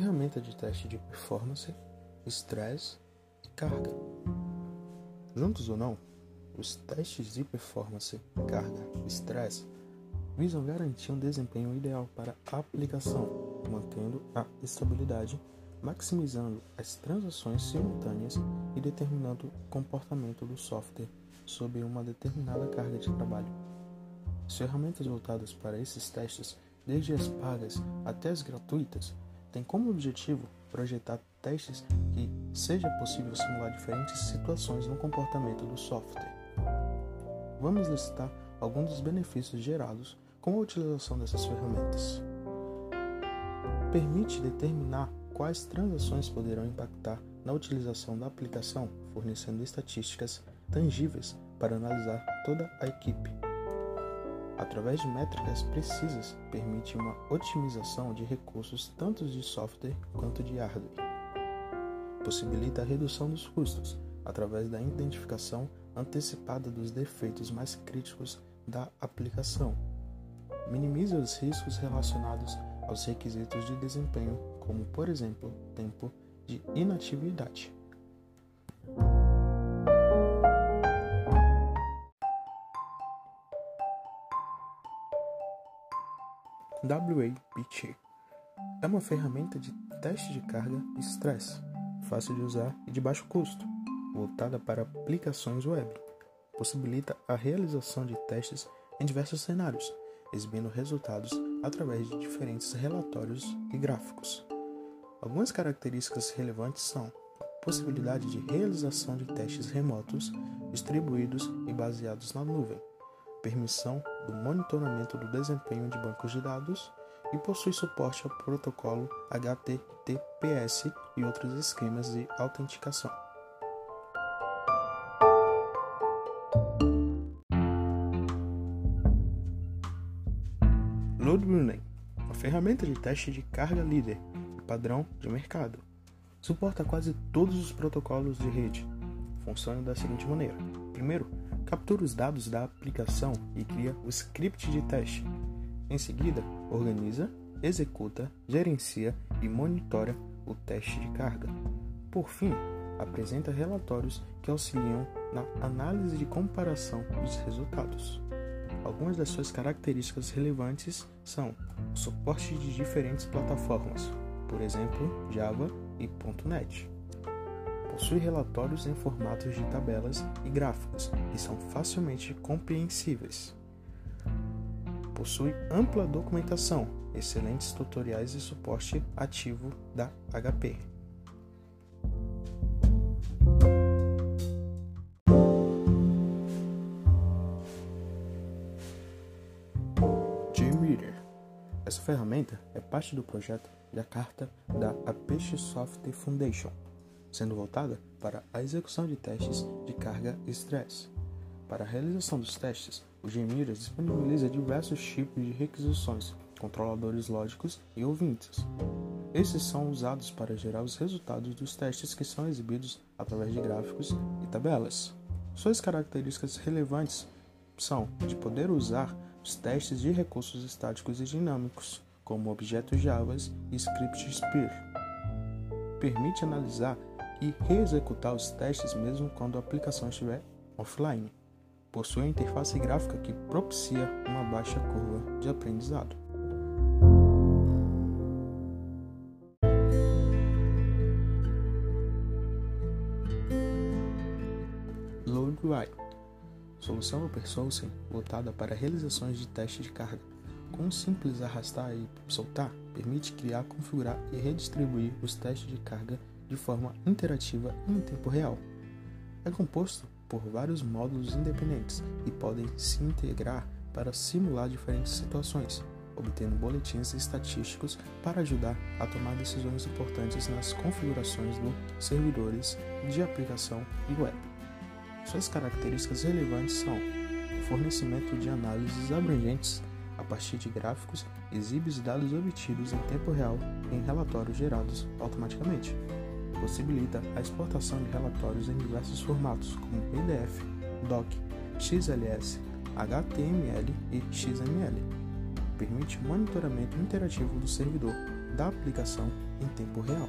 ferramenta de teste de performance, estresse e carga. Juntos ou não, os testes de performance, carga e estresse visam garantir um desempenho ideal para a aplicação, mantendo a estabilidade, maximizando as transações simultâneas e determinando o comportamento do software sob uma determinada carga de trabalho. As ferramentas voltadas para esses testes, desde as pagas até as gratuitas, têm como objetivo projetar testes que seja possível simular diferentes situações no comportamento do software. Vamos listar alguns dos benefícios gerados com a utilização dessas ferramentas. Permite determinar quais transações poderão impactar na utilização da aplicação, fornecendo estatísticas tangíveis para analisar toda a equipe. Através de métricas precisas, permite uma otimização de recursos tanto de software quanto de hardware. Possibilita a redução dos custos através da identificação antecipada dos defeitos mais críticos da aplicação. Minimiza os riscos relacionados aos requisitos de desempenho, como, por exemplo, tempo de inatividade. WAPT é uma ferramenta de teste de carga e estresse, fácil de usar e de baixo custo, voltada para aplicações web. Possibilita a realização de testes em diversos cenários, exibindo resultados através de diferentes relatórios e gráficos. Algumas características relevantes são a possibilidade de realização de testes remotos, distribuídos e baseados na nuvem, permissão do monitoramento do desempenho de bancos de dados e possui suporte ao protocolo HTTPS e outros esquemas de autenticação. LoadRunner, uma ferramenta de teste de carga líder e padrão de mercado. Suporta quase todos os protocolos de rede. Funciona da seguinte maneira: primeiro, captura os dados da aplicação e cria o script de teste. Em seguida, organiza, executa, gerencia e monitora o teste de carga. Por fim, apresenta relatórios que auxiliam na análise de comparação dos resultados. Algumas das suas características relevantes são o suporte de diferentes plataformas, por exemplo, Java e .NET possui relatórios em formatos de tabelas e gráficos que são facilmente compreensíveis. Possui ampla documentação, excelentes tutoriais e suporte ativo da HP. JMeter. Essa ferramenta é parte do projeto da carta da Apache Software Foundation sendo voltada para a execução de testes de carga e estresse. Para a realização dos testes, o Gmira disponibiliza diversos tipos de requisições, controladores lógicos e ouvintes. Esses são usados para gerar os resultados dos testes que são exibidos através de gráficos e tabelas. Suas características relevantes são de poder usar os testes de recursos estáticos e dinâmicos, como objetos Java e scripts Spear. Permite analisar e reexecutar os testes mesmo quando a aplicação estiver offline. Possui uma interface gráfica que propicia uma baixa curva de aprendizado. LoadUI Solução open source voltada para realizações de teste de carga. Com um simples arrastar e soltar, permite criar, configurar e redistribuir os testes de carga de forma interativa em tempo real. É composto por vários módulos independentes e podem se integrar para simular diferentes situações, obtendo boletins estatísticos para ajudar a tomar decisões importantes nas configurações dos servidores de aplicação e web. Suas características relevantes são o fornecimento de análises abrangentes a partir de gráficos, exibe os dados obtidos em tempo real em relatórios gerados automaticamente possibilita a exportação de relatórios em diversos formatos, como PDF, DOC, XLS, HTML e XML. Permite monitoramento interativo do servidor, da aplicação em tempo real.